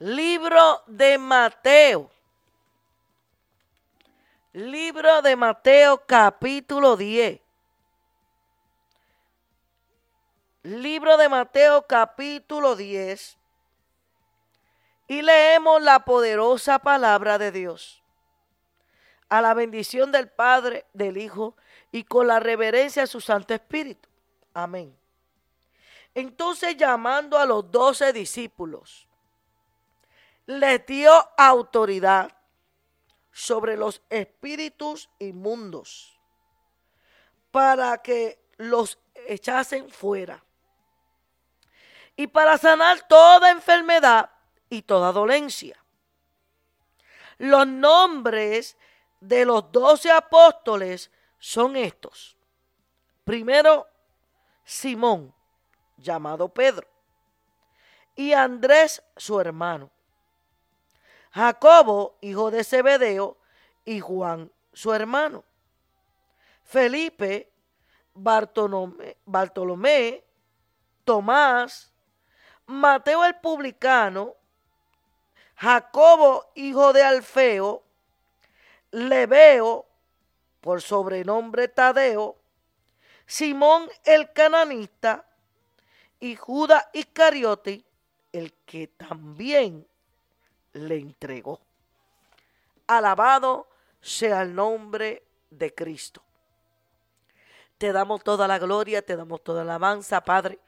Libro de Mateo. Libro de Mateo capítulo 10. Libro de Mateo capítulo 10. Y leemos la poderosa palabra de Dios. A la bendición del Padre, del Hijo y con la reverencia de su Santo Espíritu. Amén. Entonces llamando a los doce discípulos, les dio autoridad sobre los espíritus inmundos para que los echasen fuera y para sanar toda enfermedad y toda dolencia. Los nombres de los doce apóstoles son estos. Primero, Simón, llamado Pedro, y Andrés, su hermano. Jacobo, hijo de Zebedeo, y Juan, su hermano. Felipe, Bartolomé, Bartolomé, Tomás, Mateo el publicano, Jacobo, hijo de Alfeo, Leveo, por sobrenombre Tadeo, Simón el cananista y Judas Iscariote, el que también le entregó. Alabado sea el nombre de Cristo. Te damos toda la gloria, te damos toda la alabanza, Padre.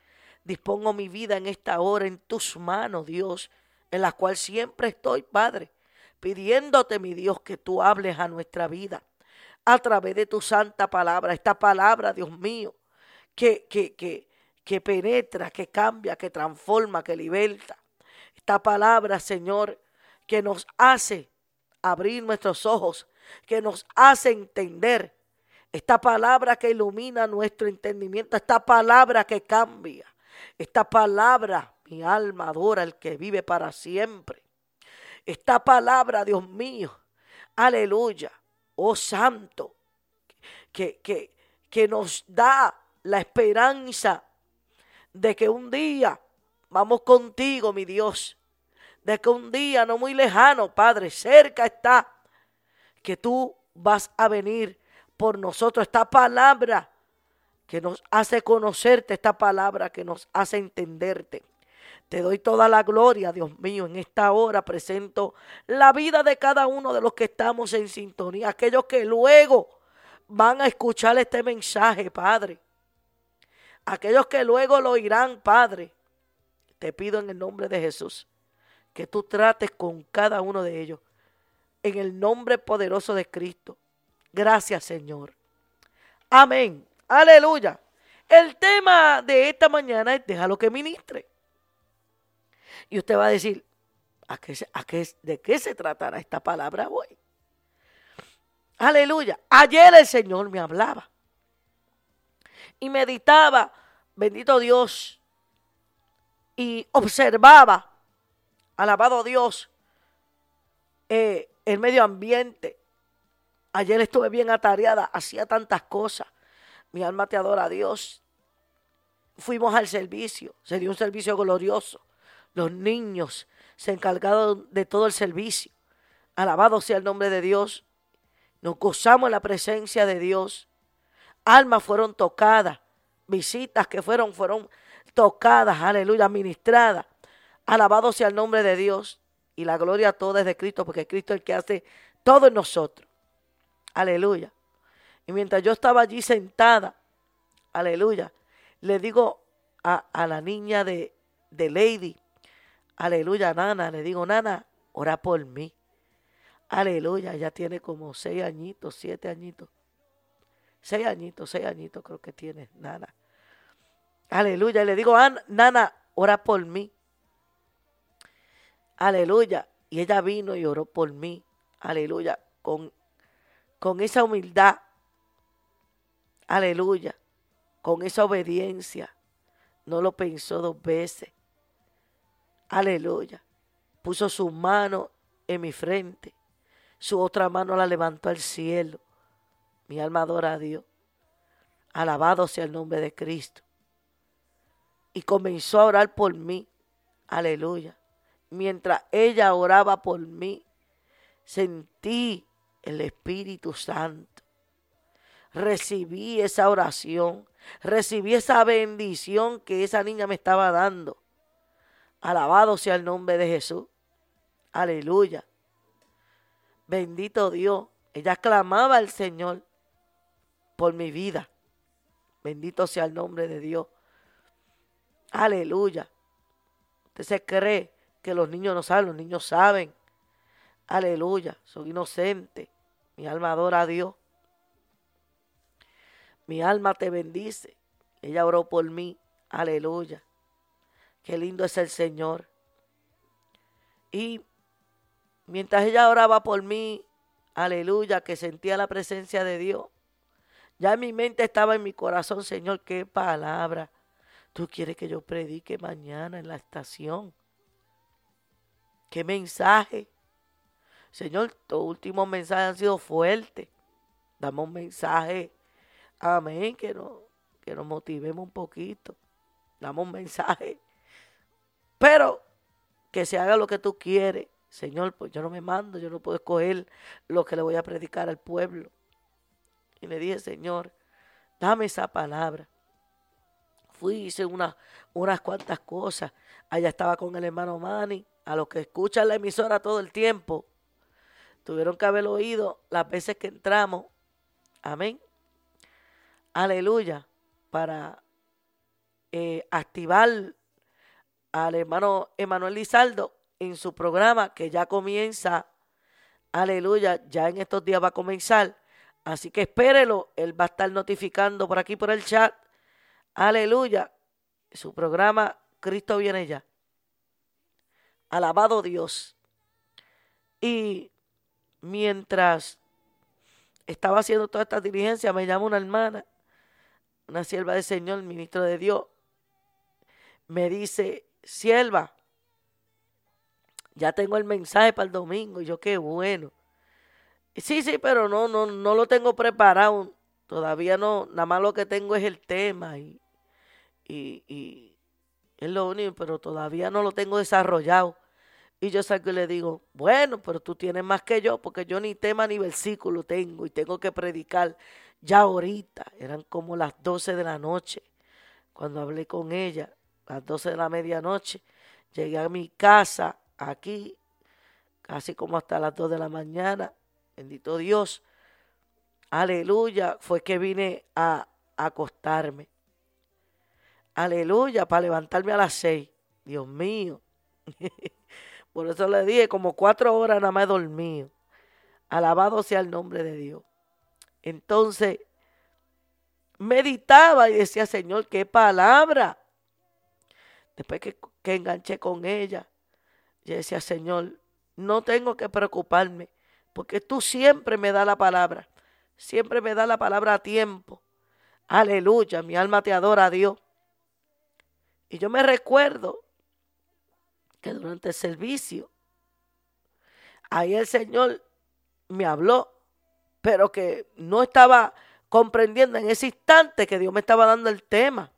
Dispongo mi vida en esta hora en tus manos, Dios, en la cual siempre estoy, Padre, pidiéndote, mi Dios, que tú hables a nuestra vida a través de tu santa palabra, esta palabra, Dios mío, que, que, que, que penetra, que cambia, que transforma, que liberta. Esta palabra, Señor, que nos hace abrir nuestros ojos, que nos hace entender. Esta palabra que ilumina nuestro entendimiento, esta palabra que cambia, esta palabra, mi alma adora al que vive para siempre. Esta palabra, Dios mío, aleluya, oh santo, que, que, que nos da la esperanza de que un día vamos contigo, mi Dios de que un día no muy lejano, Padre, cerca está, que tú vas a venir por nosotros. Esta palabra que nos hace conocerte, esta palabra que nos hace entenderte. Te doy toda la gloria, Dios mío. En esta hora presento la vida de cada uno de los que estamos en sintonía, aquellos que luego van a escuchar este mensaje, Padre. Aquellos que luego lo oirán, Padre. Te pido en el nombre de Jesús que tú trates con cada uno de ellos. En el nombre poderoso de Cristo. Gracias, Señor. Amén. Aleluya. El tema de esta mañana es déjalo que ministre. Y usted va a decir, ¿a qué, a qué, ¿de qué se tratará esta palabra hoy? Aleluya. Ayer el Señor me hablaba y meditaba, bendito Dios, y observaba Alabado Dios. Eh, el medio ambiente. Ayer estuve bien atareada, hacía tantas cosas. Mi alma te adora a Dios. Fuimos al servicio, se dio un servicio glorioso. Los niños se encargaron de todo el servicio. Alabado sea el nombre de Dios. Nos gozamos en la presencia de Dios. Almas fueron tocadas. Visitas que fueron, fueron tocadas, aleluya, ministradas. Alabado sea el nombre de Dios y la gloria toda es de Cristo, porque Cristo es el que hace todo en nosotros. Aleluya. Y mientras yo estaba allí sentada, aleluya, le digo a, la niña de, de Lady, aleluya, Nana, le digo, Nana, ora por mí. Aleluya, ya tiene como seis añitos, siete añitos. Seis añitos, seis añitos creo que tiene, Nana. Aleluya, le digo, Nana, ora por mí. Aleluya. Y ella vino y oró por mí. Aleluya. Con, con esa humildad. Aleluya. Con esa obediencia. No lo pensó dos veces. Aleluya. Puso su mano en mi frente. Su otra mano la levantó al cielo. Mi alma adora a Dios. Alabado sea el nombre de Cristo. Y comenzó a orar por mí. Aleluya mientras ella oraba por mí, sentí el Espíritu Santo. Recibí esa oración, recibí esa bendición que esa niña me estaba dando. Alabado sea el nombre de Jesús. Aleluya. Bendito Dios. Ella clamaba al Señor por mi vida. Bendito sea el nombre de Dios. Aleluya. Usted se cree que los niños no saben, los niños saben. Aleluya, soy inocente. Mi alma adora a Dios. Mi alma te bendice. Ella oró por mí. Aleluya. Qué lindo es el Señor. Y mientras ella oraba por mí, aleluya, que sentía la presencia de Dios, ya en mi mente estaba en mi corazón, Señor, qué palabra tú quieres que yo predique mañana en la estación. ¿Qué mensaje? Señor, tus últimos mensajes han sido fuertes. Dame un mensaje, amén, que nos, que nos motivemos un poquito. Dame un mensaje. Pero que se haga lo que tú quieres. Señor, pues yo no me mando, yo no puedo escoger lo que le voy a predicar al pueblo. Y le dije, Señor, dame esa palabra. Fui, hice una, unas cuantas cosas. Allá estaba con el hermano Manny a los que escuchan la emisora todo el tiempo, tuvieron que haber oído las veces que entramos. Amén. Aleluya. Para eh, activar al hermano Emanuel Lizaldo en su programa que ya comienza. Aleluya. Ya en estos días va a comenzar. Así que espérelo. Él va a estar notificando por aquí por el chat. Aleluya. Su programa Cristo viene ya. Alabado Dios. Y mientras estaba haciendo toda esta diligencia, me llama una hermana, una sierva del Señor, ministro de Dios. Me dice, sierva, ya tengo el mensaje para el domingo. Y yo, qué bueno. Sí, sí, pero no, no, no lo tengo preparado. Todavía no, nada más lo que tengo es el tema y, y, y es lo único, pero todavía no lo tengo desarrollado. Y yo salgo y le digo, bueno, pero tú tienes más que yo, porque yo ni tema ni versículo tengo y tengo que predicar ya ahorita. Eran como las 12 de la noche cuando hablé con ella, las 12 de la medianoche. Llegué a mi casa aquí, casi como hasta las 2 de la mañana. Bendito Dios. Aleluya. Fue que vine a, a acostarme. Aleluya, para levantarme a las 6. Dios mío. Por eso le dije, como cuatro horas nada más he dormido. Alabado sea el nombre de Dios. Entonces, meditaba y decía, Señor, qué palabra. Después que, que enganché con ella, yo decía, Señor, no tengo que preocuparme, porque tú siempre me das la palabra. Siempre me das la palabra a tiempo. Aleluya, mi alma te adora a Dios. Y yo me recuerdo que durante el servicio, ahí el Señor me habló, pero que no estaba comprendiendo en ese instante que Dios me estaba dando el tema.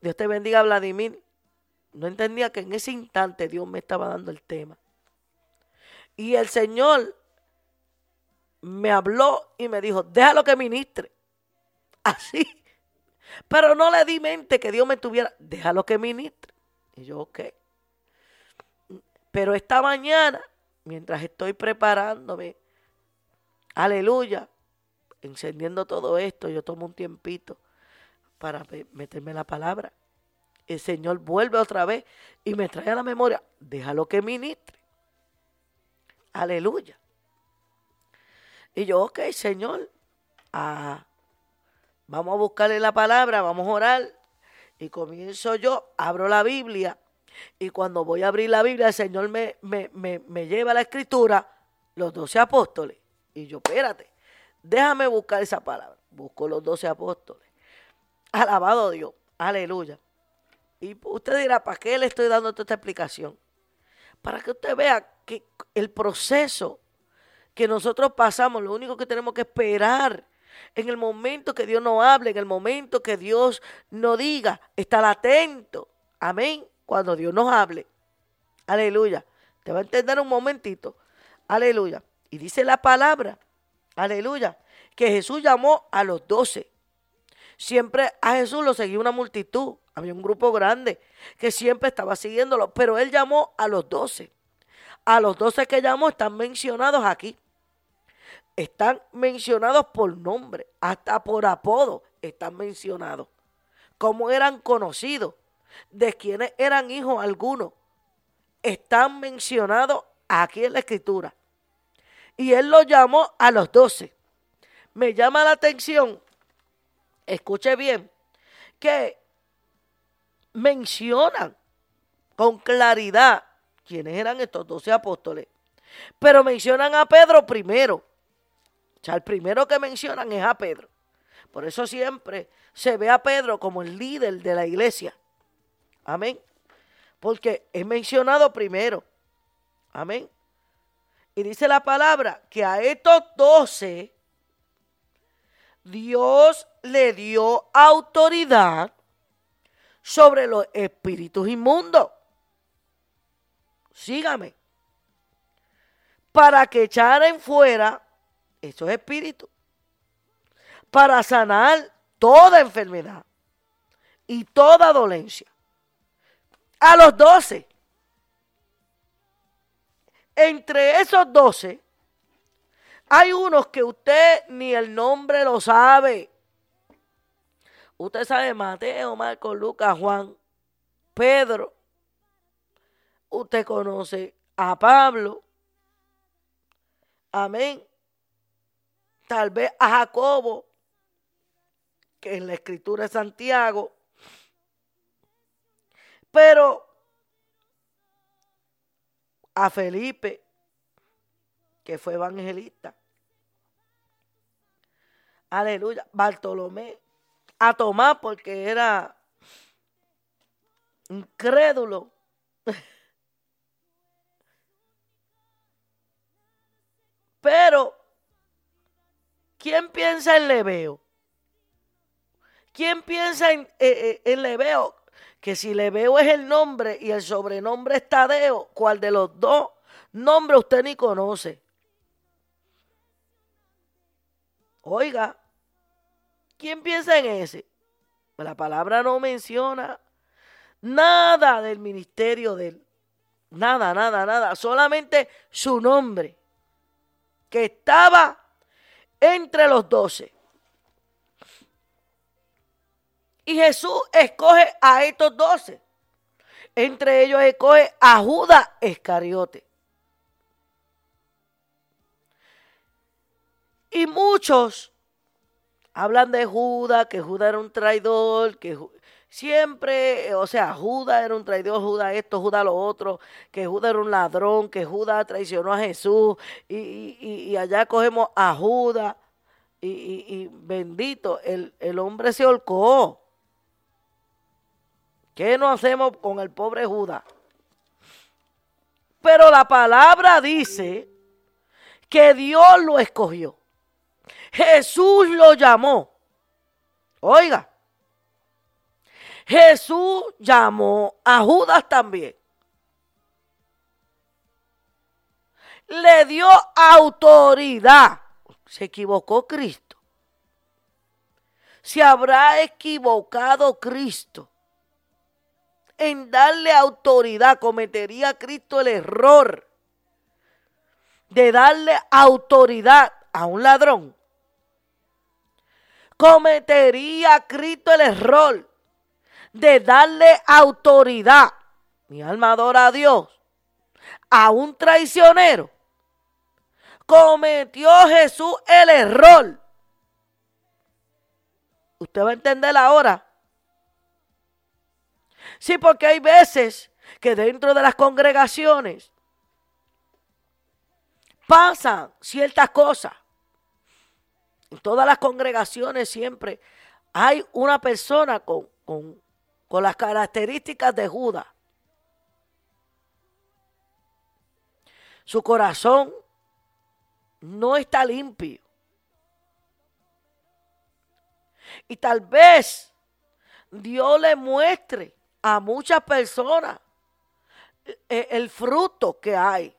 Dios te bendiga, Vladimir. No entendía que en ese instante Dios me estaba dando el tema. Y el Señor me habló y me dijo, déjalo que ministre. Así. Pero no le di mente que Dios me tuviera, déjalo que ministre. Y yo, ok. Pero esta mañana, mientras estoy preparándome, aleluya, encendiendo todo esto, yo tomo un tiempito para meterme la palabra. El Señor vuelve otra vez y me trae a la memoria, déjalo que ministre. Aleluya. Y yo, ok, Señor, ah, vamos a buscarle la palabra, vamos a orar. Y comienzo yo, abro la Biblia y cuando voy a abrir la Biblia, el Señor me, me, lleva a la escritura, los doce apóstoles. Y yo, espérate, déjame buscar esa palabra. Busco los doce apóstoles. Alabado Dios, aleluya. Y usted dirá, ¿para qué le estoy dando toda esta explicación? Para que usted vea que el proceso que nosotros pasamos, lo único que tenemos que esperar en el momento que Dios nos hable, en el momento que Dios nos diga, estar atento. Amén cuando Dios nos hable. Aleluya. Te va a entender un momentito. Aleluya. Y dice la palabra, aleluya, que Jesús llamó a los doce. Siempre a Jesús lo seguía una multitud. Había un grupo grande que siempre estaba siguiéndolo. Pero él llamó a los doce. A los doce que llamó están mencionados aquí. Están mencionados por nombre, hasta por apodo están mencionados. Cómo eran conocidos, de quienes eran hijos algunos. Están mencionados aquí en la escritura. Y él lo llamó a los doce. Me llama la atención, escuche bien, que mencionan con claridad quiénes eran estos doce apóstoles. Pero mencionan a Pedro primero. O sea, el primero que mencionan es a Pedro. Por eso siempre se ve a Pedro como el líder de la iglesia. Amén. Porque es mencionado primero. Amén. Y dice la palabra que a estos doce Dios le dio autoridad sobre los espíritus inmundos. Sígame. Para que echaren fuera esos espíritus. Para sanar toda enfermedad y toda dolencia. A los doce. Entre esos doce, hay unos que usted ni el nombre lo sabe. Usted sabe Mateo, Marcos, Lucas, Juan, Pedro. Usted conoce a Pablo. Amén. Tal vez a Jacobo, que en la escritura es Santiago. Pero a Felipe, que fue evangelista. Aleluya. Bartolomé, a Tomás porque era incrédulo. Pero, ¿quién piensa en Leveo? ¿Quién piensa en, eh, eh, Leveo? Que si Leveo es el nombre y el sobrenombre es Tadeo, ¿cuál de los dos nombres usted ni conoce? Oiga, ¿Quién piensa en ese? Pues la palabra no menciona nada del ministerio de él. Nada, nada, nada. Solamente su nombre, que estaba entre los doce. Y Jesús escoge a estos doce. Entre ellos escoge a Judas Escariote. Y muchos hablan de Judas, que Judas era un traidor, que siempre, o sea, Judas era un traidor, Judas esto, Judas lo otro, que Judas era un ladrón, que Judas traicionó a Jesús, y, allá cogemos a Judas, y, bendito, el, el hombre se holcó. ¿Qué no hacemos con el pobre Judas? Pero la palabra dice que Dios lo escogió. Jesús lo llamó. Oiga, Jesús llamó a Judas también. Le dio autoridad. Se equivocó Cristo. Se habrá equivocado Cristo en darle autoridad. Cometería Cristo el error de darle autoridad a un ladrón cometería Cristo el error de darle autoridad, mi alma adora a Dios, a un traicionero. Cometió Jesús el error. Usted va a entender ahora. Sí, porque hay veces que dentro de las congregaciones pasan ciertas cosas en todas las congregaciones siempre hay una persona con, con las características de Judas. Su corazón no está limpio. Y tal vez Dios le muestre a muchas personas eh, el fruto que hay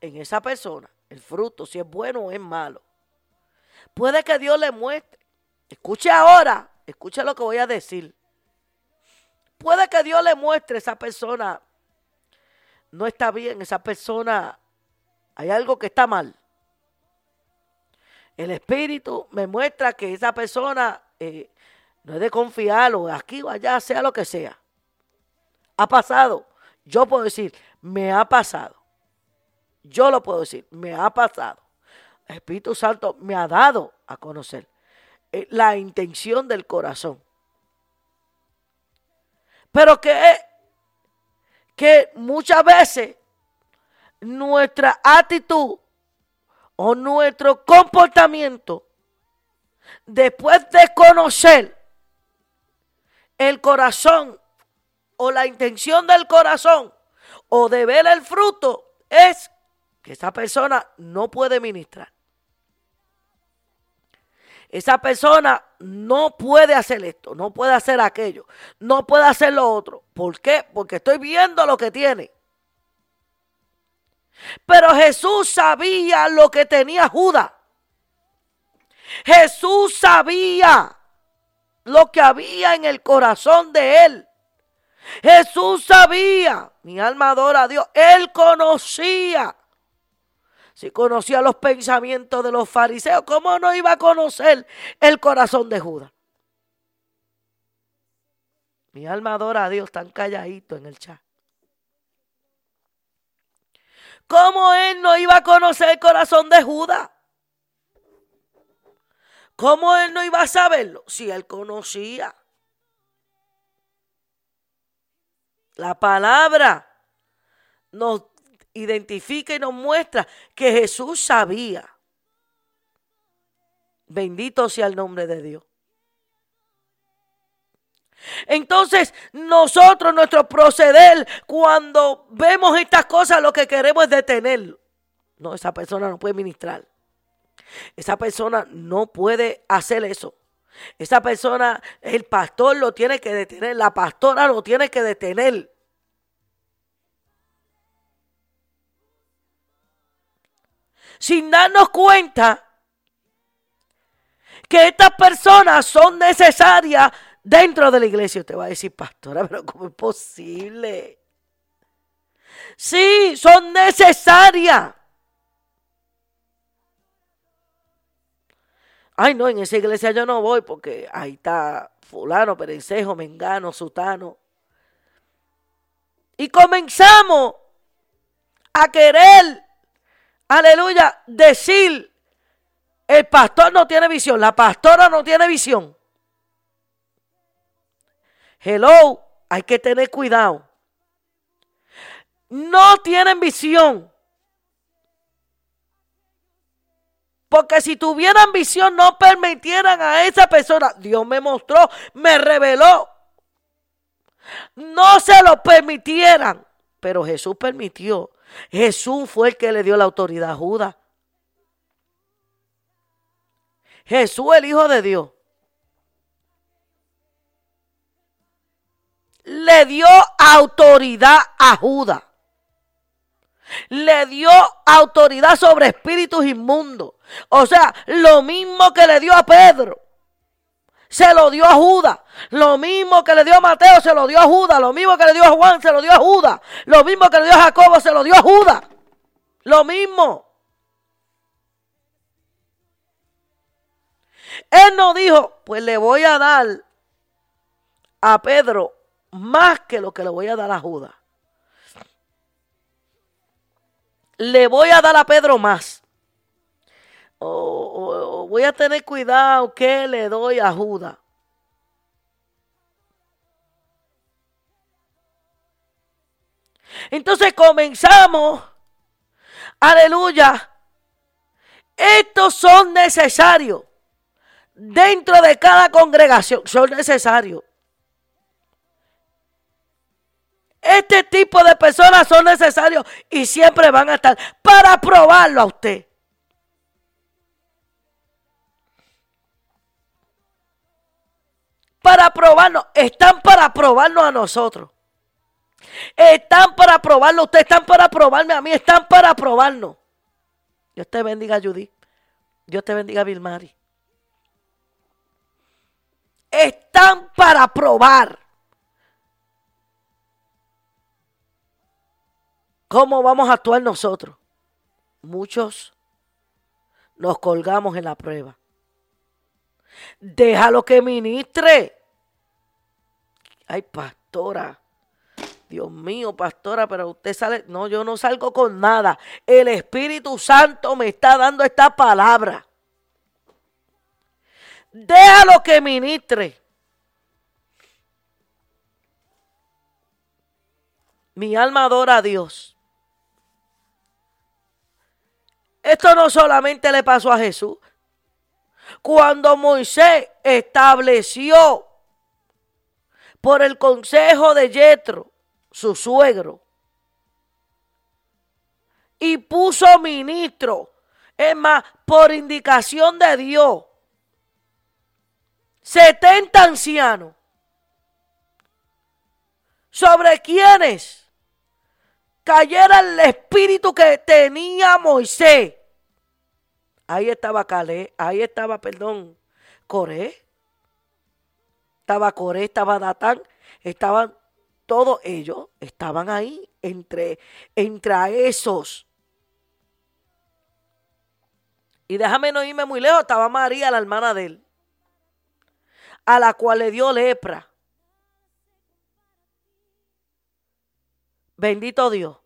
en esa persona, el fruto, si es bueno o es malo. Puede que Dios le muestre. Escuche ahora, escuche lo que voy a decir. Puede que Dios le muestre a esa persona, no está bien, esa persona, hay algo que está mal. El Espíritu me muestra que esa persona eh, no es de confiar o aquí o allá, sea lo que sea. Ha pasado. Yo puedo decir, me ha pasado. Yo lo puedo decir, me ha pasado. Espíritu Santo me ha dado a conocer eh, la intención del corazón. Pero que, que muchas veces nuestra actitud o nuestro comportamiento, después de conocer el corazón o la intención del corazón o de ver el fruto, es que esa persona no puede ministrar. Esa persona no puede hacer esto, no puede hacer aquello, no puede hacer lo otro. ¿Por qué? Porque estoy viendo lo que tiene. Pero Jesús sabía lo que tenía Judas. Jesús sabía lo que había en el corazón de él. Jesús sabía, mi alma adora a Dios, él conocía si conocía los pensamientos de los fariseos, ¿cómo no iba a conocer el corazón de Judas? Mi alma adora a Dios tan calladito en el chat. ¿Cómo él no iba a conocer el corazón de Judas? ¿Cómo él no iba a saberlo? Si él conocía. La palabra nos identifica y nos muestra que Jesús sabía. Bendito sea el nombre de Dios. Entonces, nosotros, nuestro proceder, cuando vemos estas cosas, lo que queremos es detenerlo. No, esa persona no puede ministrar. Esa persona no puede hacer eso. Esa persona, el pastor lo tiene que detener, la pastora lo tiene que detener. sin darnos cuenta que estas personas son necesarias dentro de la iglesia. Usted va a decir, pastora, pero ¿cómo es posible? Sí, son necesarias. Ay, no, en esa iglesia yo no voy porque ahí está fulano, perencejo, mengano, sutano. Y comenzamos a querer aleluya, decir, el pastor no tiene visión, la pastora no tiene visión. Hello, hay que tener cuidado. No tienen visión. Porque si tuvieran visión no permitieran a esa persona. Dios me mostró, me reveló. No se lo permitieran. Pero Jesús permitió Jesús fue el que le dio la autoridad a Judas. Jesús, el Hijo de Dios, le dio autoridad a Judas. Le dio autoridad sobre espíritus inmundos. O sea, lo mismo que le dio a Pedro se lo dio a Judas. Lo mismo que le dio a Mateo se lo dio a Judas. Lo mismo que le dio a Juan se lo dio a Judas. Lo mismo que le dio a Jacobo se lo dio a Judas. Lo mismo. Él no dijo, pues le voy a dar a Pedro más que lo que le voy a dar a Judas. Le voy a dar a Pedro más o, voy a tener cuidado que le doy a Judas. Entonces comenzamos, aleluya, estos son necesarios dentro de cada congregación, son necesarios. Este tipo de personas son necesarios y siempre van a estar para probarlo a usted. para probarnos, están para probarnos a nosotros. Están para probarlo, ustedes están para probarme a mí, están para probarnos. Dios te bendiga, Judy. Dios te bendiga, Vilmari. Están para probar. ¿Cómo vamos a actuar nosotros? Muchos nos colgamos en la prueba. Déjalo que ministre. Ay, pastora. Dios mío, pastora, pero usted sale. No, yo no salgo con nada. El Espíritu Santo me está dando esta palabra. Déjalo que ministre. Mi alma adora a Dios. Esto no solamente le pasó a Jesús. Cuando Moisés estableció por el consejo de Yetro, su suegro, y puso ministro, es más, por indicación de Dios, 70 ancianos, sobre quienes cayera el espíritu que tenía Moisés. Ahí estaba Calé, ahí estaba, perdón, Coré. Estaba Coré, estaba Datán, estaban todos ellos, estaban ahí entre, entre esos. Y déjame no irme muy lejos, estaba María, la hermana de él, a la cual le dio lepra. Bendito Dios.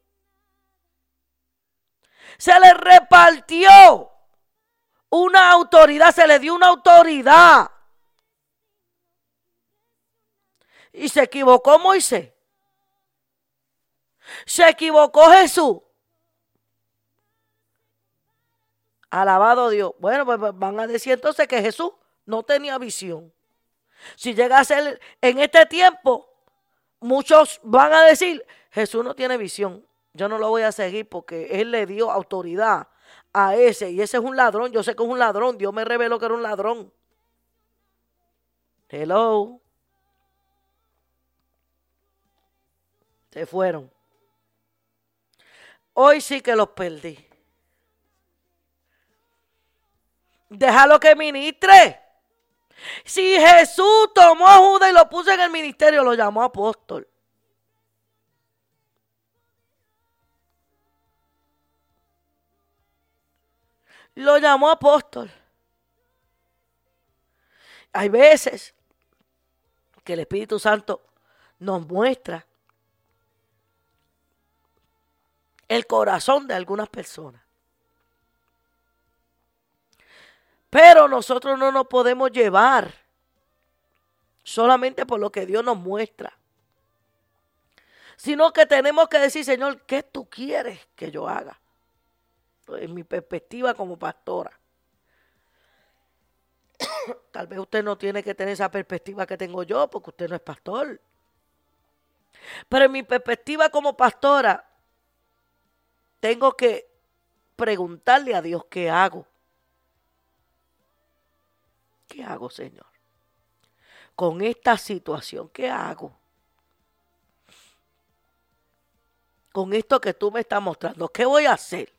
Se le repartió una autoridad, se le dio una autoridad. Y se equivocó Moisés. Se equivocó Jesús. Alabado Dios. Bueno, pues, van a decir entonces que Jesús no tenía visión. Si llega a ser en este tiempo, muchos van a decir, Jesús no tiene visión. Yo no lo voy a seguir porque Él le dio autoridad a ese. Y ese es un ladrón. Yo sé que es un ladrón. Dios me reveló que era un ladrón. Hello. Se fueron. Hoy sí que los perdí. Déjalo que ministre. Si Jesús tomó a Judas y lo puso en el ministerio, lo llamó apóstol. Lo llamó apóstol. Hay veces que el Espíritu Santo nos muestra el corazón de algunas personas. Pero nosotros no nos podemos llevar solamente por lo que Dios nos muestra. Sino que tenemos que decir, Señor, ¿qué tú quieres que yo haga? En mi perspectiva como pastora. Tal vez usted no tiene que tener esa perspectiva que tengo yo porque usted no es pastor. Pero en mi perspectiva como pastora, tengo que preguntarle a Dios qué hago. ¿Qué hago, Señor? Con esta situación, ¿qué hago? Con esto que tú me estás mostrando, ¿qué voy a hacer?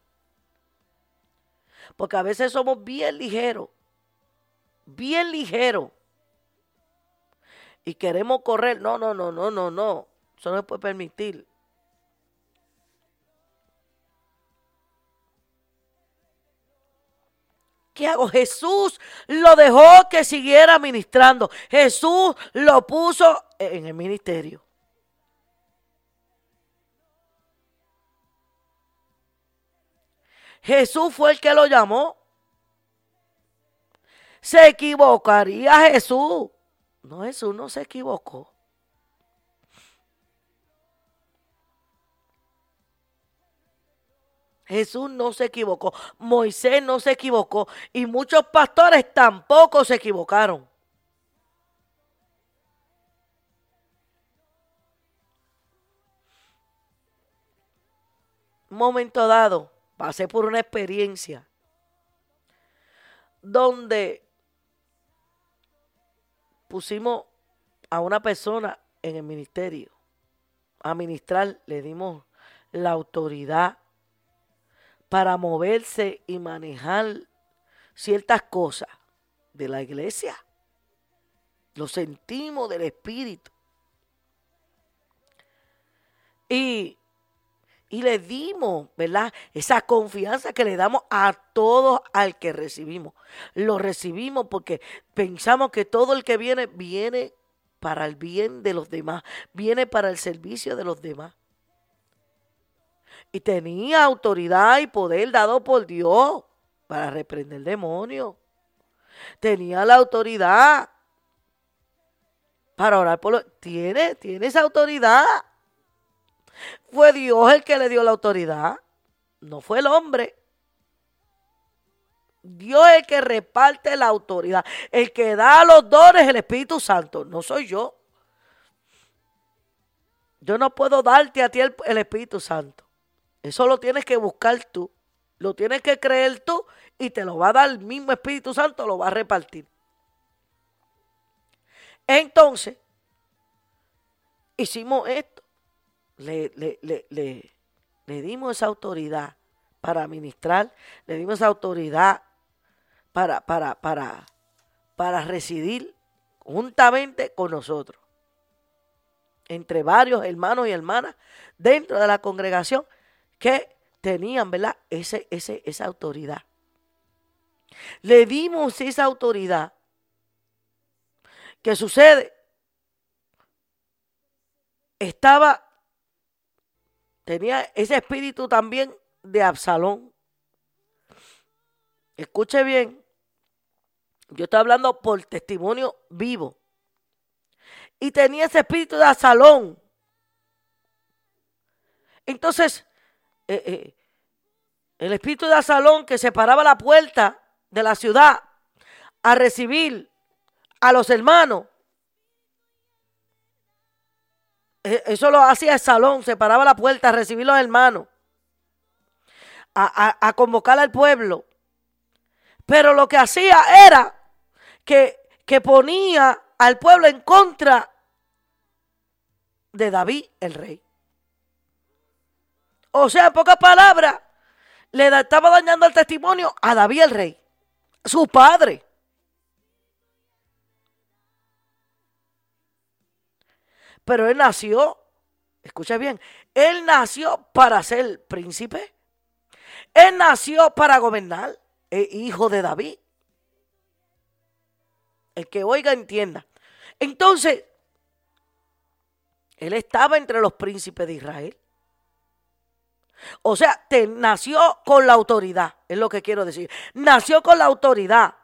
Porque a veces somos bien ligeros, bien ligeros. Y queremos correr. No, no, no, no, no, no. Eso no se puede permitir. ¿Qué hago? Jesús lo dejó que siguiera ministrando. Jesús lo puso en el ministerio. Jesús fue el que lo llamó. ¿Se equivocaría Jesús? No, Jesús no se equivocó. Jesús no se equivocó, Moisés no se equivocó y muchos pastores tampoco se equivocaron. Momento dado, pasé por una experiencia donde pusimos a una persona en el ministerio. a ministrar, le dimos la autoridad para moverse y manejar ciertas cosas de la iglesia. Lo sentimos del Espíritu. Y, y le dimos, ¿verdad? Esa confianza que le damos a todos al que recibimos. Lo recibimos porque pensamos que todo el que viene, viene para el bien de los demás, viene para el servicio de los demás. Y tenía autoridad y poder dado por Dios para reprender el demonio. Tenía la autoridad para orar por los... Tiene, tiene esa autoridad. Fue Dios el que le dio la autoridad, no fue el hombre. Dios es el que reparte la autoridad. El que da los dones el Espíritu Santo, no soy yo. Yo no puedo darte a ti el, el Espíritu Santo. Eso lo tienes que buscar tú. Lo tienes que creer tú y te lo va a dar el mismo Espíritu Santo, lo va a repartir. Entonces, hicimos esto. Le, le, le, le, dimos esa autoridad para ministrar, le dimos esa autoridad para, para, para, para residir juntamente con nosotros. Entre varios hermanos y hermanas dentro de la congregación que tenían, ¿verdad? Ese, ese, esa autoridad. Le dimos esa autoridad. ¿Qué sucede? Estaba, tenía ese espíritu también de Absalón. Escuche bien, yo estoy hablando por testimonio vivo. Y tenía ese espíritu de Absalón. Entonces, eh, eh, el espíritu de Asalón que separaba la puerta de la ciudad a recibir a los hermanos. Eso lo hacía el salón, separaba la puerta a recibir los hermanos, a, a convocar al pueblo. Pero lo que hacía era que, que ponía al pueblo en contra de David, el rey. O sea, en pocas palabras, le estaba dañando el testimonio a David el rey, su padre. Pero él nació, escucha bien, él nació para ser príncipe. Él nació para gobernar, hijo de David. El que oiga entienda. Entonces, él estaba entre los príncipes de Israel. O sea, te nació con la autoridad, es lo que quiero decir. Nació con la autoridad.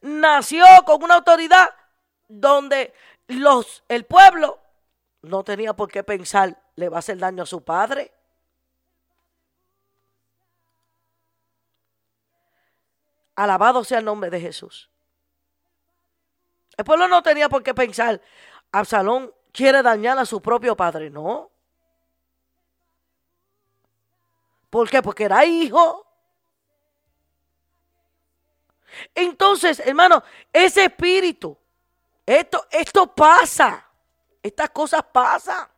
Nació con una autoridad donde los, el pueblo no tenía por qué pensar, le va a hacer daño a su padre. Alabado sea el nombre de Jesús. El pueblo no tenía por qué pensar, Absalón quiere dañar a su propio padre, no. ¿Por qué? Porque era hijo. Entonces, hermano, ese espíritu, esto, esto pasa. Estas cosas pasan.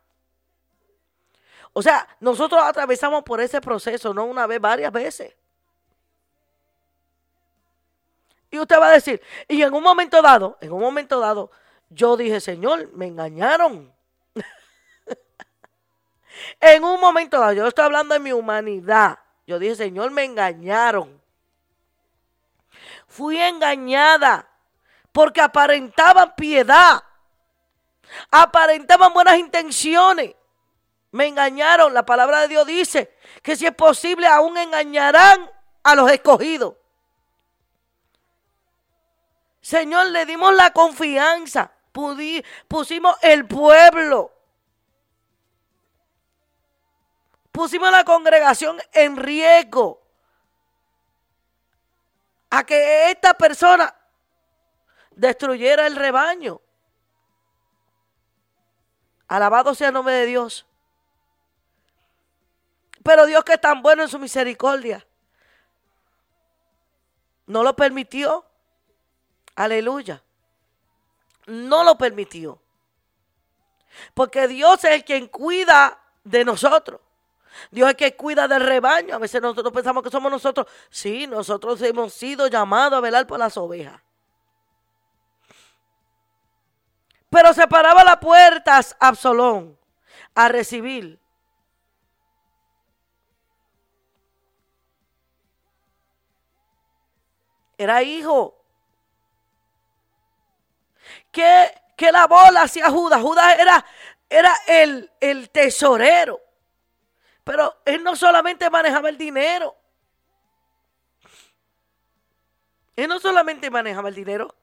O sea, nosotros atravesamos por ese proceso, no una vez, varias veces. Y usted va a decir, y en un momento dado, en un momento dado, yo dije, Señor, me engañaron. en un momento dado, yo estoy hablando de mi humanidad. Yo dije, Señor, me engañaron. Fui engañada porque aparentaban piedad, aparentaban buenas intenciones. Me engañaron. La palabra de Dios dice que si es posible aún engañarán a los escogidos. Señor, le dimos la confianza pusimos el pueblo. Pusimos la congregación en riesgo a que esta persona destruyera el rebaño. Alabado sea el nombre de Dios. Pero Dios que es tan bueno en su misericordia, no lo permitió. Aleluya no lo permitió. Porque Dios es el quien cuida de nosotros. Dios es el que cuida del rebaño. A veces nosotros pensamos que somos nosotros. Sí, nosotros hemos sido llamados a velar por las ovejas. Pero se paraba las puertas Absalón a recibir. Era hijo. ¿Qué, qué bola hacía Judas? Judas era, era el, el tesorero. Pero él no solamente manejaba el dinero. Él no solamente manejaba el dinero.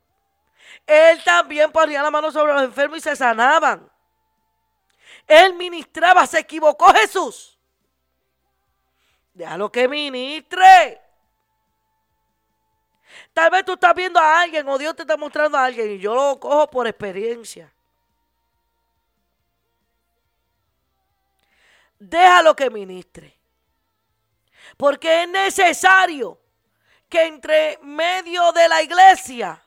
Él también ponía la mano sobre los enfermos y se sanaban. Él ministraba, se equivocó Jesús. Déjalo que ministre. Tal vez tú estás viendo a alguien o Dios te está mostrando a alguien y yo lo cojo por experiencia. Déjalo que ministre. Porque es necesario que entre medio de la iglesia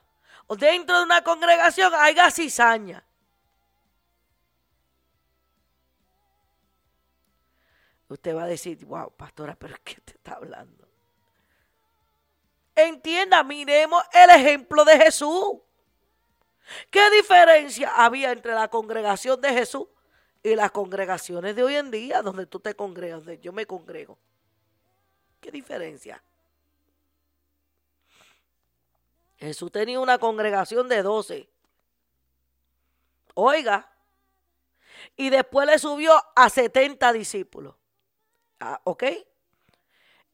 dentro de una congregación haya cizaña. Usted va a decir, wow, pastora, pero ¿qué te está hablando? Entienda, miremos el ejemplo de Jesús. ¿Qué diferencia había entre la congregación de Jesús y las congregaciones de hoy en día, donde tú te congregas, donde yo me congrego? ¿Qué diferencia? Jesús tenía una congregación de doce. Oiga. Y después le subió a 70 discípulos. Ah, ¿Ok?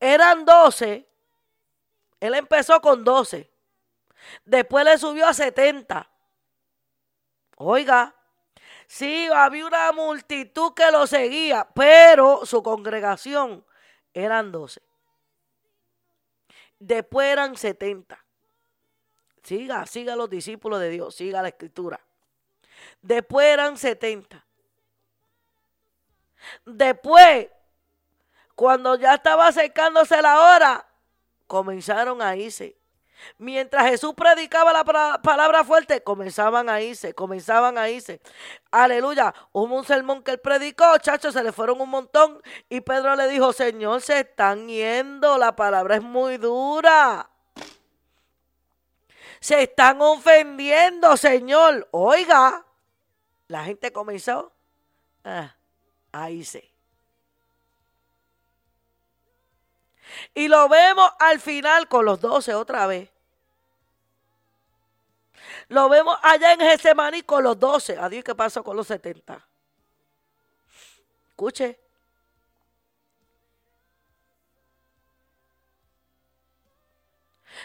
Eran doce. Él empezó con doce. Después le subió a 70. Oiga. Sí, había una multitud que lo seguía, pero su congregación eran doce. Después eran 70. Siga, siga los discípulos de Dios, siga la escritura. Después eran 70. Después, cuando ya estaba acercándose la hora, comenzaron a irse. Mientras Jesús predicaba la palabra fuerte, comenzaban a irse, comenzaban a irse. Aleluya. Hubo un sermón que él predicó, chachos, se le fueron un montón. Y Pedro le dijo, Señor, se están yendo, la palabra es muy dura. Se están ofendiendo, Señor. Oiga, la gente comenzó ah, a irse. Y lo vemos al final con los doce otra vez. Lo vemos allá en Getsemaní con los doce. Adiós, ¿qué pasó con los setenta? Escuche.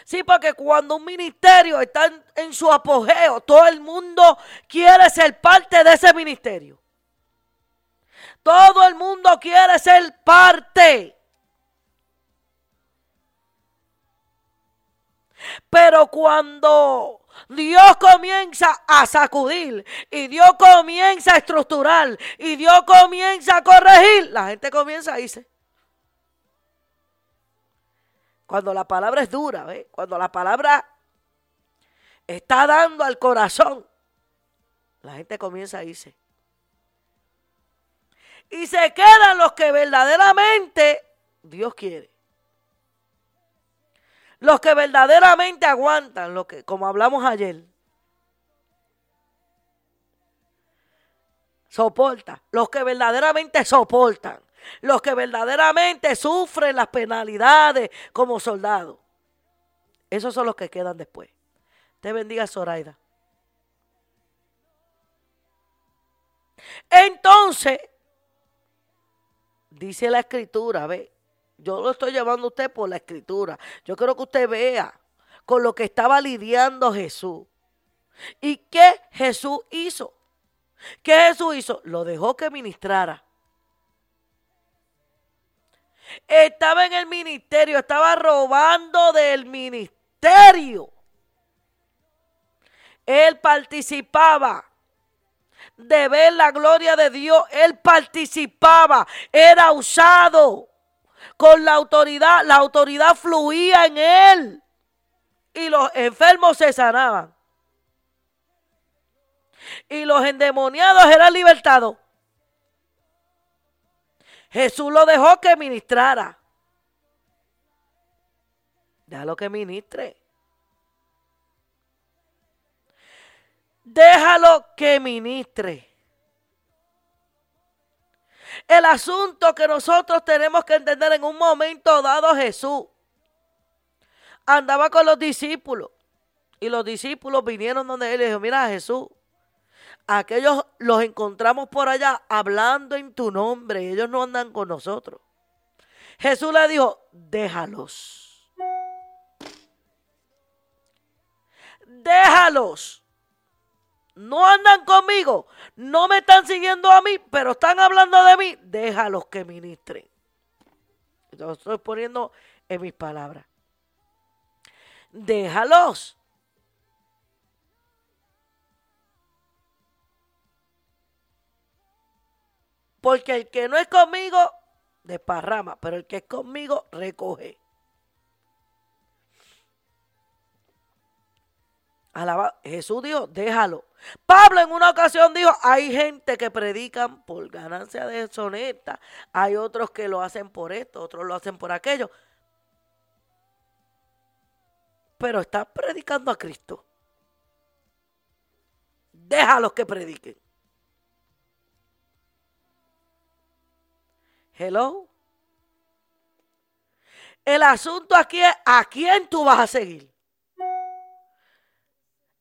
Sí, porque cuando un ministerio está en, su apogeo, todo el mundo quiere ser parte de ese ministerio. Todo el mundo quiere ser parte. Pero cuando Dios comienza a sacudir y Dios comienza a estructurar y Dios comienza a corregir, la gente comienza a irse. Cuando la palabra es dura, cuando la palabra está dando al corazón, la gente comienza a irse. Y se quedan los que verdaderamente Dios quiere. Los que verdaderamente aguantan, lo que, como hablamos ayer. Soporta. Los que verdaderamente soportan los que verdaderamente sufren las penalidades como soldados. Esos son los que quedan después. Te bendiga, Zoraida. Entonces, dice la escritura, ve, yo lo estoy llevando a usted por la escritura. Yo quiero que usted vea con lo que estaba lidiando Jesús. ¿Y qué Jesús hizo? ¿Qué Jesús hizo? Lo dejó que ministrara. Estaba en el ministerio, estaba robando del ministerio. Él participaba de ver la gloria de Dios. Él participaba, era usado con la autoridad. La autoridad fluía en él. Y los enfermos se sanaban. y los endemoniados eran libertados. Jesús lo dejó que ministrara. Déjalo que ministre. Déjalo que ministre. El asunto que nosotros tenemos que entender en un momento dado Jesús andaba con los discípulos y los discípulos vinieron donde él y dijo, mira Jesús, aquellos los encontramos por allá hablando en tu nombre ellos no andan con nosotros. Jesús le dijo, déjalos. Déjalos. No andan conmigo, no me están siguiendo a mí, pero están hablando de mí. Déjalos que ministren. Lo estoy poniendo en mis palabras. Déjalos. Porque el que no es conmigo, desparrama, pero el que es conmigo, recoge. Alaba. Jesús dijo, déjalo. Pablo en una ocasión dijo, hay gente que predican por ganancia deshonesta, hay otros que lo hacen por esto, otros lo hacen por aquello. Pero estás predicando a Cristo. Déjalos que prediquen. Hello. El asunto aquí es a quién tú vas a seguir.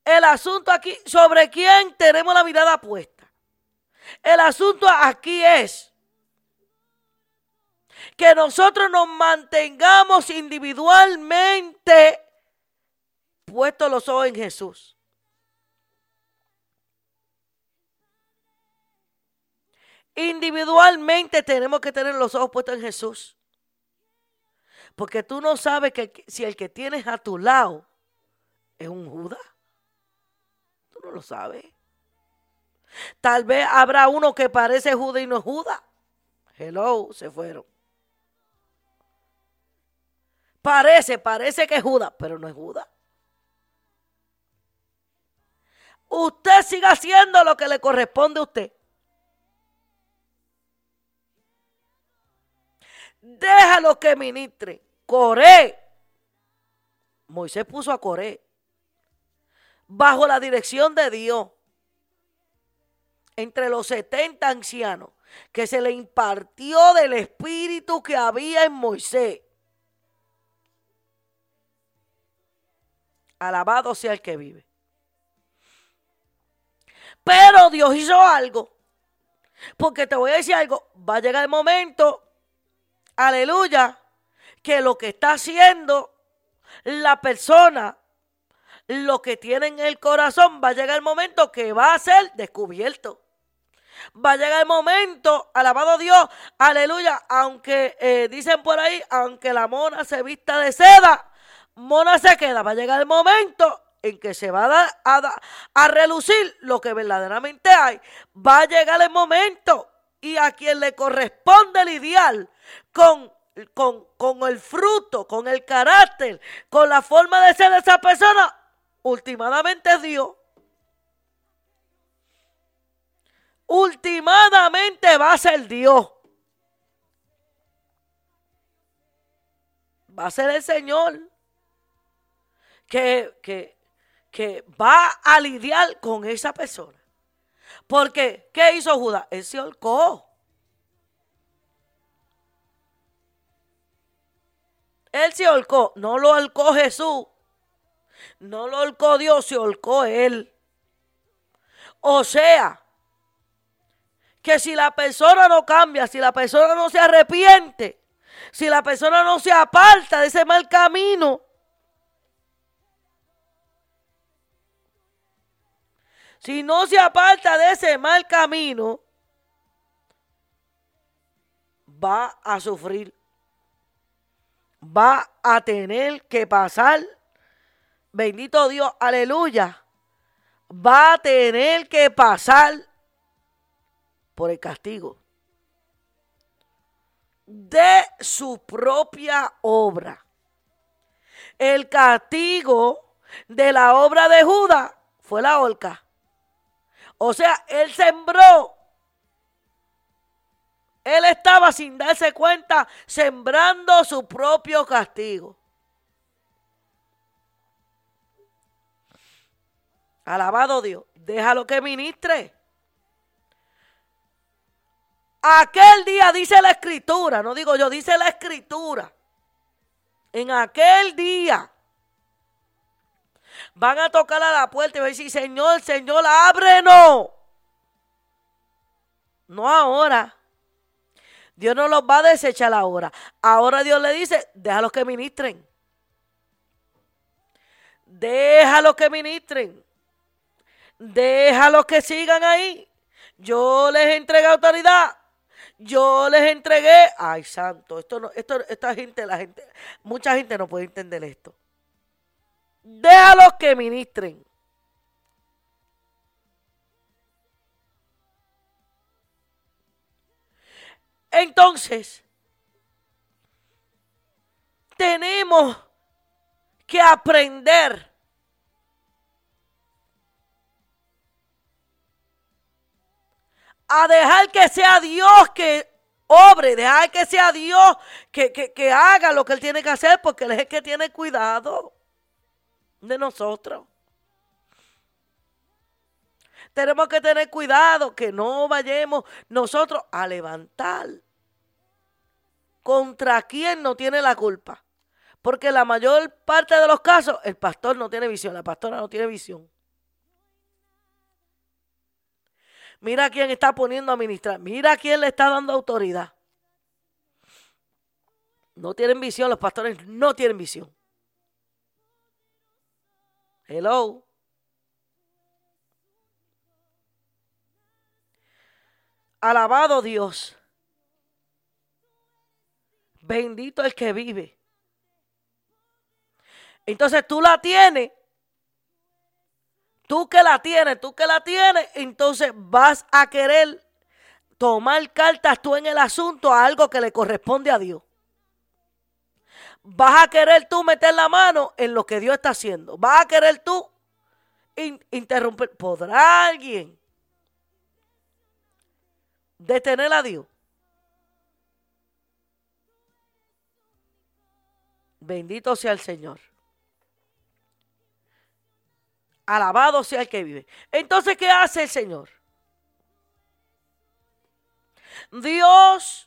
El asunto aquí, sobre quién tenemos la mirada puesta. El asunto aquí es que nosotros nos mantengamos individualmente puestos los ojos en Jesús. Individualmente tenemos que tener los ojos puestos en Jesús. Porque tú no sabes que si el que tienes a tu lado es un Judas. Tú no lo sabes. Tal vez habrá uno que parece Judas y no es Judas. Hello, se fueron. Parece, parece que es Judas, pero no es Judas. Usted siga haciendo lo que le corresponde a usted. Déjalo que ministre. Coré. Moisés puso a Coré. Bajo la dirección de Dios. Entre los 70 ancianos. Que se le impartió del espíritu que había en Moisés. Alabado sea el que vive. Pero Dios hizo algo. Porque te voy a decir algo. Va a llegar el momento aleluya, que lo que está haciendo la persona, lo que tiene en el corazón, va a llegar el momento que va a ser descubierto. Va a llegar el momento, alabado Dios, aleluya, aunque eh, dicen por ahí, aunque la mona se vista de seda, mona se queda. Va a llegar el momento en que se va a, a relucir lo que verdaderamente hay. Va a llegar el momento y a quien le corresponde lidiar con, con, con el fruto, con el carácter, con la forma de ser de esa persona, últimamente es Dios. Últimamente va a ser Dios. Va a ser el Señor que, que, que va a lidiar con esa persona. Porque, ¿qué hizo Judas? Él se holcó. Él se holcó. No lo holcó Jesús. No lo holcó Dios, se holcó él. O sea, que si la persona no cambia, si la persona no se arrepiente, si la persona no se aparta de ese mal camino, si no se aparta de ese mal camino, va a sufrir va a tener que pasar, bendito Dios, aleluya, va a tener que pasar por el castigo de su propia obra. El castigo de la obra de Judas fue la horca. O sea, él sembró. Él estaba sin darse cuenta sembrando su propio castigo. Alabado Dios. Déjalo que ministre. Aquel día dice la escritura, no digo yo, dice la escritura. En aquel día van a tocar a la puerta y van a decir, Señor, Señor, ábrenos. No ahora. Dios no los va a desechar ahora. Ahora Dios le dice, déjalos que ministren. Déjalos que ministren. Déjalos que sigan ahí. Yo les entregué autoridad. Yo les entregué. Ay, santo. Esto no, esto, esta gente, la gente, mucha gente no puede entender esto. Déjalos que ministren. Entonces, tenemos que aprender a dejar que sea Dios que obre, dejar que sea Dios que, que, haga lo que Él tiene que hacer, porque Él es el que tiene cuidado de nosotros. Tenemos que tener cuidado que no vayamos nosotros a levantar contra quien no tiene la culpa. Porque la mayor parte de los casos el pastor no tiene visión, la pastora no tiene visión. Mira quién está poniendo a ministrar. Mira quién le está dando autoridad. No tienen visión, los pastores no tienen visión. Hello. Alabado Dios. Bendito el que vive. Entonces tú la tienes Tú que la tienes, tú que la tienes, entonces vas a querer tomar cartas tú en el asunto a algo que le corresponde a Dios. Vas a querer tú meter la mano en lo que Dios está haciendo. Vas a querer tú interrumpir. ¿Podrá alguien detener a Dios? Bendito sea el Señor. Alabado sea el que vive. Entonces, ¿qué hace el Señor? Dios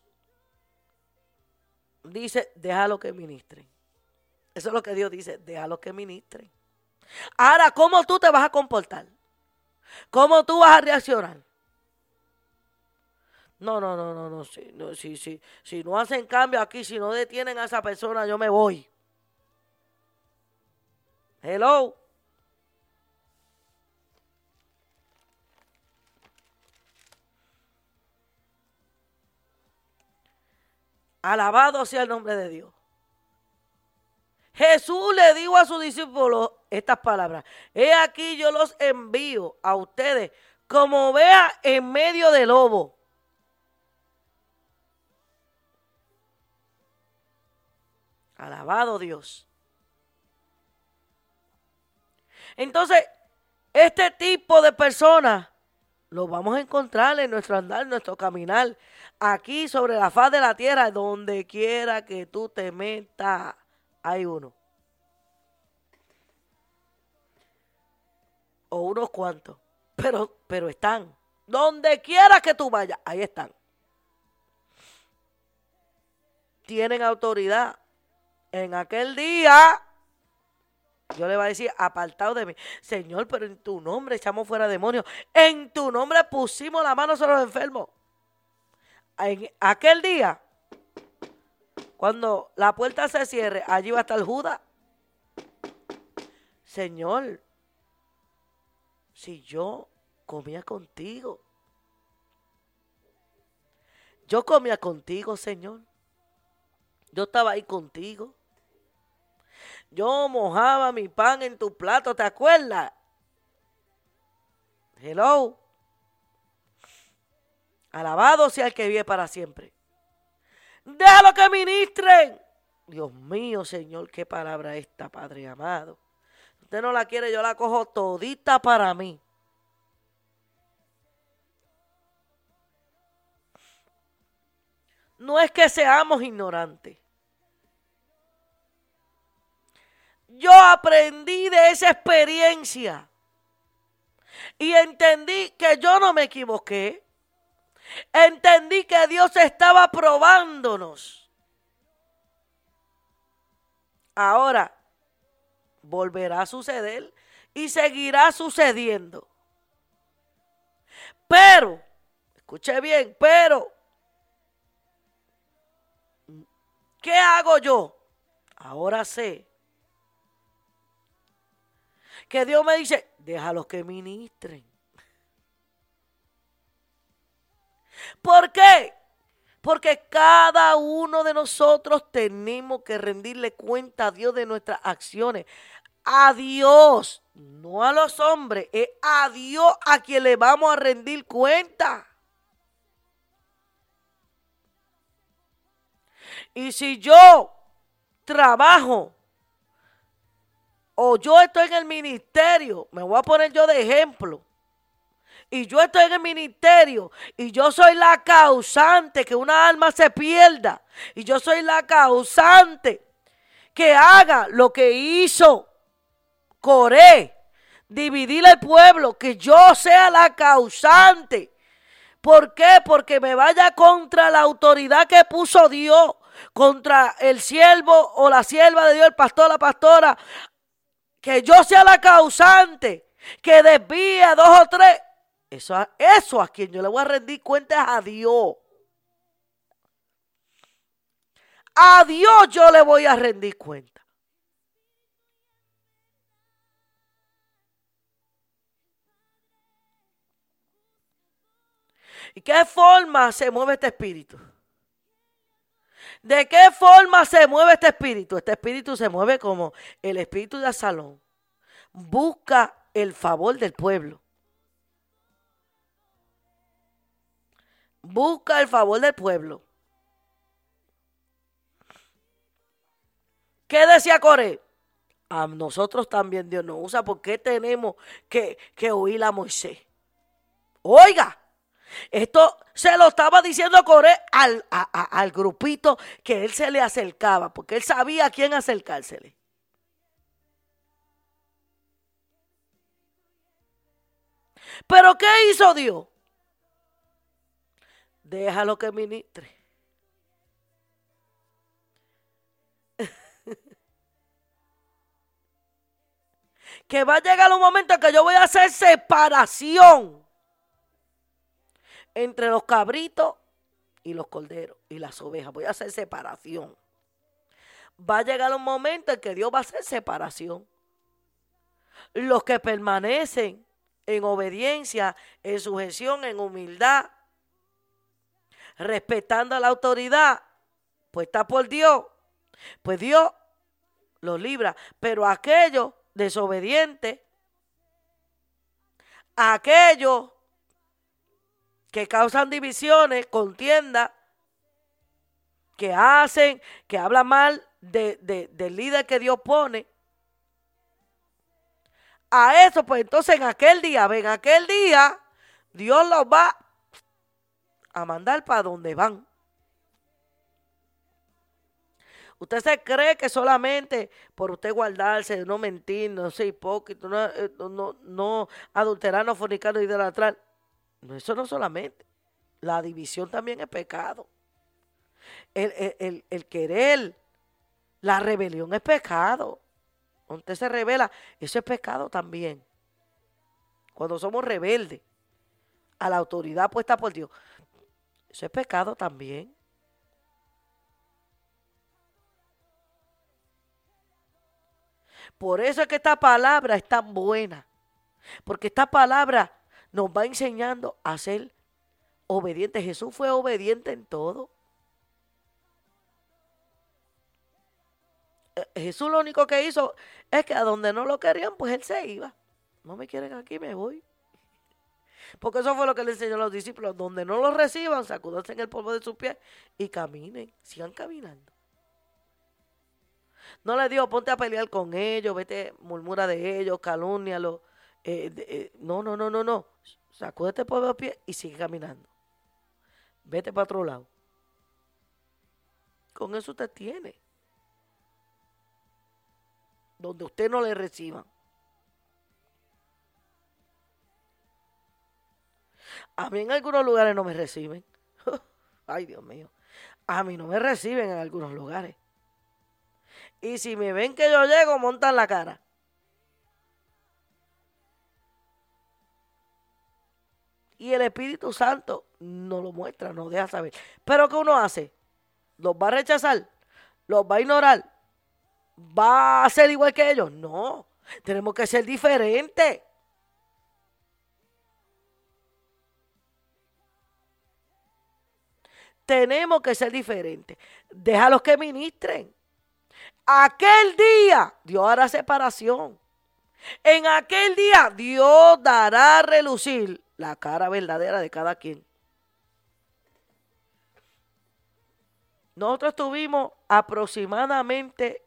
dice, déjalo que ministren. Eso es lo que Dios dice, déjalo que ministren. Ahora, ¿cómo tú te vas a comportar? ¿Cómo tú vas a reaccionar? No, no, no, no, no, si, no, si, si, si no hacen cambio aquí, si no detienen a esa persona, yo me voy. Hello. Alabado sea el nombre de Dios. Jesús le dijo a sus discípulos estas palabras. He aquí yo los envío a ustedes como vea en medio del lobo. Alabado Dios. Entonces, este tipo de personas lo vamos a encontrar en nuestro andar, en nuestro caminar, aquí sobre la faz de la tierra, donde quiera que tú te metas, hay uno. O unos cuantos. Pero, pero están. Donde quiera que tú vayas, ahí están. Tienen autoridad. En aquel día yo le voy a decir, apartado de mí. Señor, pero en tu nombre echamos fuera demonios. En tu nombre pusimos la mano sobre los enfermos. En aquel día, cuando la puerta se cierre, allí va a estar Judas. Señor, si yo comía contigo, yo comía contigo, Señor. Yo estaba ahí contigo. Yo mojaba mi pan en tu plato, ¿te acuerdas? Hello. Alabado sea el que vive para siempre. Déjalo que ministren. Dios mío, Señor, qué palabra esta, Padre amado. Usted no la quiere, yo la cojo todita para mí. No es que seamos ignorantes. Yo aprendí de esa experiencia y entendí que yo no me equivoqué. Entendí que Dios estaba probándonos. Ahora, volverá a suceder y seguirá sucediendo. Pero, escuche bien, pero, ¿qué hago yo? Ahora sé que Dios me dice, déjalos que ministren. ¿Por qué? Porque cada uno de nosotros tenemos que rendirle cuenta a Dios de nuestras acciones. A Dios, no a los hombres, es a Dios a quien le vamos a rendir cuenta. Y si yo trabajo o yo estoy en el ministerio, me voy a poner yo de ejemplo, y yo estoy en el ministerio y yo soy la causante que una alma se pierda, y yo soy la causante que haga lo que hizo Coré, dividir el pueblo, que yo sea la causante. ¿Por qué? Porque me vaya contra la autoridad que puso Dios, contra el siervo o la sierva de Dios, el pastor, la pastora, que yo sea la causante, que desvíe a dos o tres. Eso, eso a quien yo le voy a rendir cuentas a Dios. A Dios yo le voy a rendir cuenta. ¿Y qué forma se mueve este espíritu? ¿De qué forma se mueve este espíritu? Este espíritu se mueve como el espíritu de Salón. Busca el favor del pueblo. Busca el favor del pueblo. ¿Qué decía Coré? A nosotros también Dios nos usa porque tenemos que, que oír a Moisés. Oiga, esto se lo estaba diciendo Coré al, al grupito que él se le acercaba, porque él sabía a quién acercársele. Pero ¿qué hizo Dios? Déjalo que ministre. que va a llegar un momento en que yo voy a hacer separación entre los cabritos y los corderos y las ovejas. Voy a hacer separación. Va a llegar un momento en que Dios va a hacer separación. Los que permanecen en obediencia, en sujeción, en humildad, respetando a la autoridad, pues está por Dios. Pues Dios los libra. Pero aquellos desobedientes, aquellos que causan divisiones, contienda, que hacen, que hablan mal de, del líder que Dios pone. A eso, pues entonces en aquel día, ven, aquel día, Dios los va a mandar para donde van. Usted se cree que solamente por usted guardarse, no mentir, no ser hipócrita, no, eh, no, no adulterar, no fornicar, no idolatrar. Eso no solamente. La división también es pecado. El, querer, la rebelión es pecado. Usted se revela, eso es pecado también. Cuando somos rebeldes a la autoridad puesta por Dios, eso es pecado también. Por eso es que esta palabra es tan buena. Porque esta palabra nos va enseñando a ser obedientes. Jesús fue obediente en todo. Eh, Jesús lo único que hizo es que a donde no lo querían, pues él se iba. No me quieren aquí, me voy. Porque eso fue lo que le enseñó a los discípulos. Donde no lo reciban, sacudanse en el polvo de sus pies y caminen, sigan caminando. No le digo, ponte a pelear con ellos, vete, murmura de ellos, calúnialo, eh, eh, no, no, no, no, no. Sacúdete por los pies y sigue caminando. Vete para otro lado. con eso usted tiene. Donde usted no le reciba. A mí en algunos lugares no me reciben. Ay, Dios mío. A mí no me reciben en algunos lugares. Y si me ven que yo llego, montan la cara. Y el Espíritu Santo no lo muestra, no deja saber. Pero ¿qué uno hace? ¿Los va a rechazar? ¿Los va a ignorar? ¿Va a ser igual que ellos? No, tenemos que ser diferentes. Tenemos que ser diferentes. Déjalos que ministren. Aquel día Dios hará separación. En aquel día Dios dará a relucir la cara verdadera de cada quien. Nosotros estuvimos aproximadamente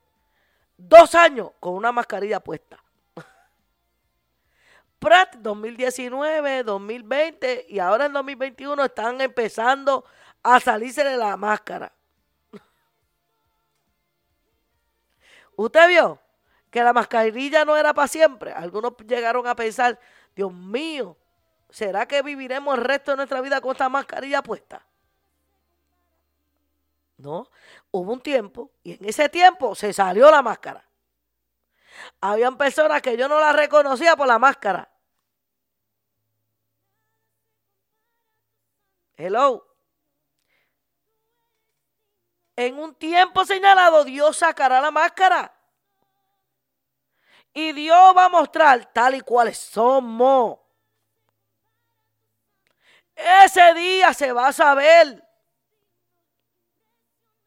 dos años con una mascarilla puesta. Prat 2019, 2020 y ahora en 2021 están empezando a salirse de la máscara. ¿Usted vio que la mascarilla no era para siempre? Algunos llegaron a pensar, Dios mío, ¿será que viviremos el resto de nuestra vida con esta mascarilla puesta? No, hubo un tiempo y en ese tiempo se salió la máscara. Habían personas que yo no las reconocía por la máscara. Hello. En un tiempo señalado Dios sacará la máscara. Y Dios va a mostrar tal y cual somos. Ese día se va a saber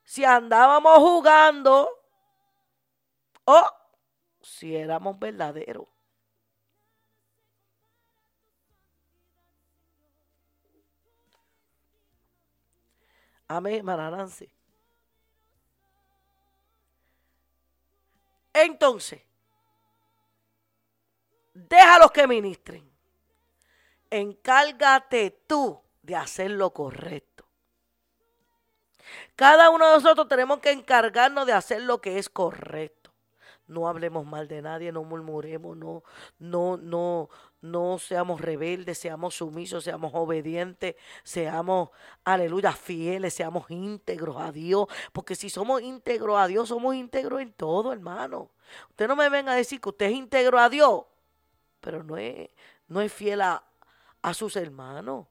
si andábamos jugando o si éramos verdaderos. Amén, hermana Entonces, déjalos que ministren. Encárgate tú de hacer lo correcto. Cada uno de nosotros tenemos que encargarnos de hacer lo que es correcto. No hablemos mal de nadie, no murmuremos, no, no, no, no seamos rebeldes, seamos sumisos, seamos obedientes, seamos, aleluya, fieles, seamos íntegros a Dios. Porque si somos íntegros a Dios, somos íntegros en todo, hermano. Usted no me venga a decir que usted es íntegro a Dios, pero no es, no es fiel a, a sus hermanos.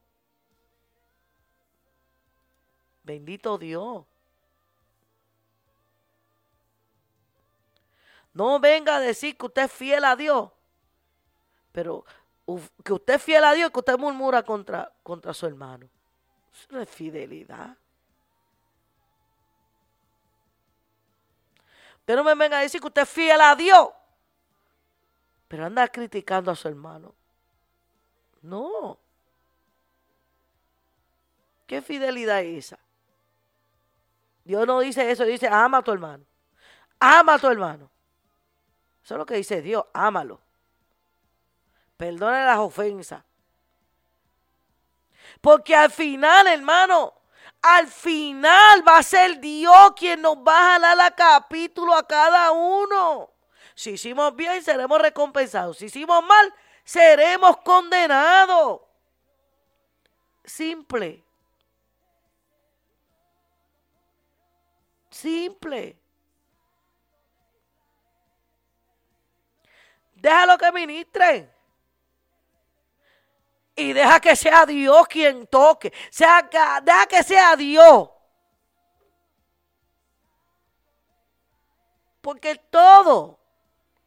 Bendito Dios. No venga a decir que usted es fiel a Dios, pero que usted es fiel a Dios, que usted murmura contra, contra su hermano. Eso no es fidelidad. Usted no me venga a decir que usted es fiel a Dios, pero anda criticando a su hermano. No. ¿Qué fidelidad es esa? Dios no dice eso, dice ama a tu hermano. Ama a tu hermano. Eso es lo que dice Dios, ámalo. Perdona las ofensas. Porque al final, hermano, al final va a ser Dios quien nos va a jalar a capítulo a cada uno. Si hicimos bien, seremos recompensados. Si hicimos mal, seremos condenados. Simple. Simple. Déjalo que ministre. Y deja que sea Dios quien toque. Sea, deja que sea Dios. Porque todo,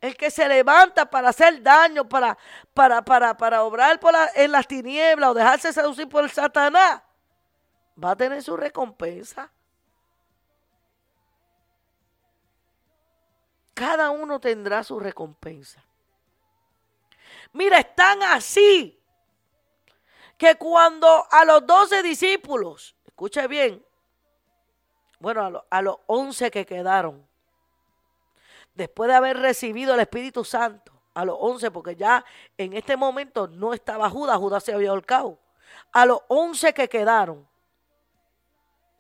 el que se levanta para hacer daño, para, para, para, para obrar por en las tinieblas o dejarse seducir por el Satanás, va a tener su recompensa. Cada uno tendrá su recompensa. Mira, están así que cuando a los doce discípulos, escuche bien, bueno, a, los once que quedaron, después de haber recibido el Espíritu Santo, a los once, porque ya en este momento no estaba Judas, Judas se había ahorcado, a los once que quedaron,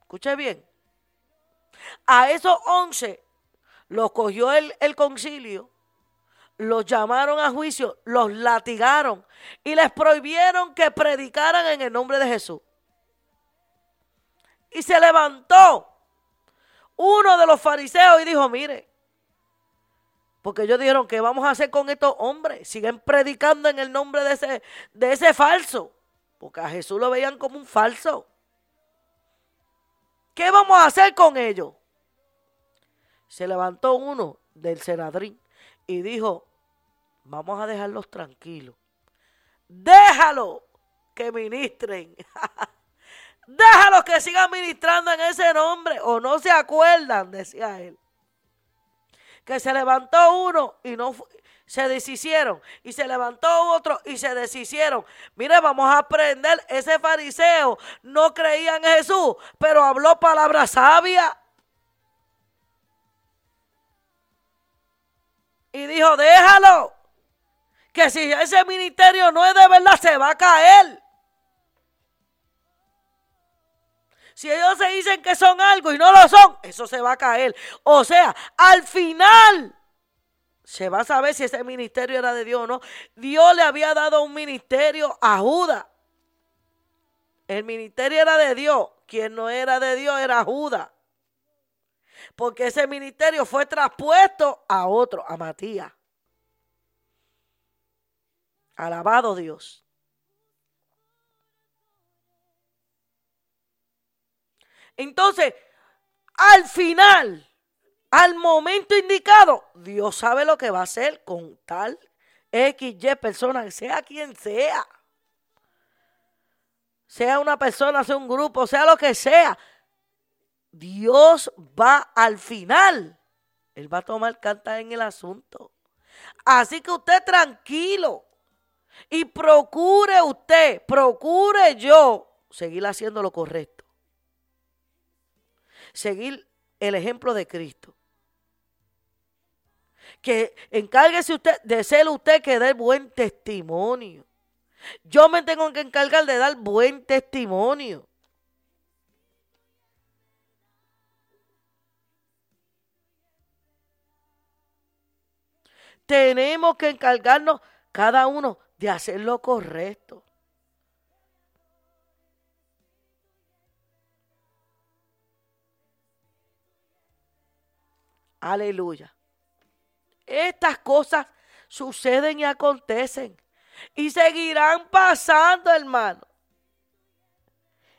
escuche bien, A esos once los cogió el, el concilio, los llamaron a juicio, los latigaron y les prohibieron que predicaran en el nombre de Jesús. Y se levantó uno de los fariseos y dijo, mire, porque ellos dijeron, ¿qué vamos a hacer con estos hombres? Siguen predicando en el nombre de ese, de ese falso. Porque a Jesús lo veían como un falso. ¿Qué vamos a hacer con ellos? Se levantó uno del Senadrín y dijo, vamos a dejarlos tranquilos. Déjalo que ministren. Déjalos que sigan ministrando en ese nombre. O no se acuerdan, decía él. Que se levantó uno y no se deshicieron. Y se levantó otro y se deshicieron. Mire, vamos a aprender. Ese fariseo no creía en Jesús, pero habló palabra sabia. Y dijo, déjalo. Que si ese ministerio no es de verdad, se va a caer. Si ellos se dicen que son algo y no lo son, eso se va a caer. O sea, al final se va a saber si ese ministerio era de Dios o no. Dios le había dado un ministerio a Judas. El ministerio era de Dios. Quien no era de Dios era Judas. Porque ese ministerio fue traspuesto a otro, a Matías. Alabado Dios. Entonces, al final, al momento indicado, Dios sabe lo que va a hacer con tal XY persona, sea quien sea. Sea una persona, sea un grupo, sea lo que sea. Dios va al final. Él va a tomar carta en el asunto. Así que usted tranquilo. Y procure usted, procure yo seguir haciendo lo correcto seguir el ejemplo de Cristo. Que encárguese usted de ser usted que dé buen testimonio. Yo me tengo que encargar de dar buen testimonio. Tenemos que encargarnos cada uno de hacer lo correcto. Aleluya. Estas cosas suceden y acontecen. Y seguirán pasando, hermano.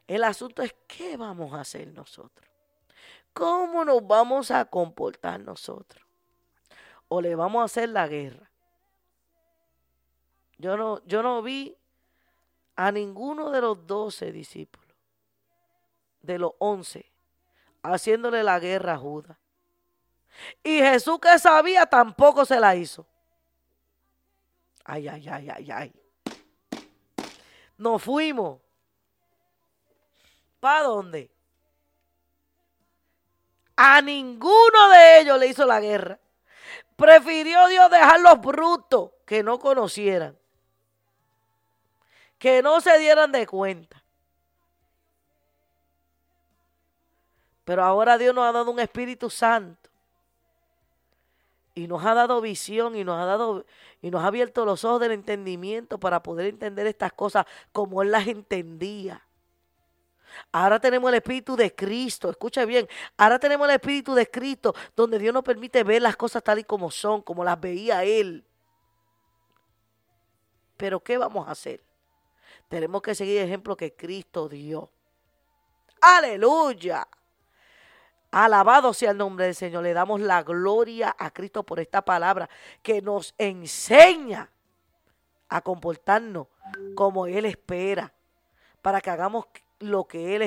El asunto es qué vamos a hacer nosotros. ¿Cómo nos vamos a comportar nosotros? ¿O le vamos a hacer la guerra? Yo no, yo no vi a ninguno de los doce discípulos, de los once, haciéndole la guerra a Judas. Y Jesús que sabía tampoco se la hizo. Ay, ay, ay, ay, ay. Nos fuimos. ¿Para dónde? A ninguno de ellos le hizo la guerra. Prefirió Dios dejar los brutos que no conocieran. Que no se dieran de cuenta. Pero ahora Dios nos ha dado un Espíritu Santo y nos ha dado visión y nos ha dado y nos ha abierto los ojos del entendimiento para poder entender estas cosas como él las entendía. Ahora tenemos el Espíritu de Cristo, escucha bien, ahora tenemos el Espíritu de Cristo donde Dios nos permite ver las cosas tal y como son, como las veía Él. Pero ¿qué vamos a hacer? Tenemos que seguir el ejemplo que Cristo dio. Aleluya. Alabado sea el nombre del Señor. Le damos la gloria a Cristo por esta palabra que nos enseña a comportarnos como Él espera, para que hagamos lo que Él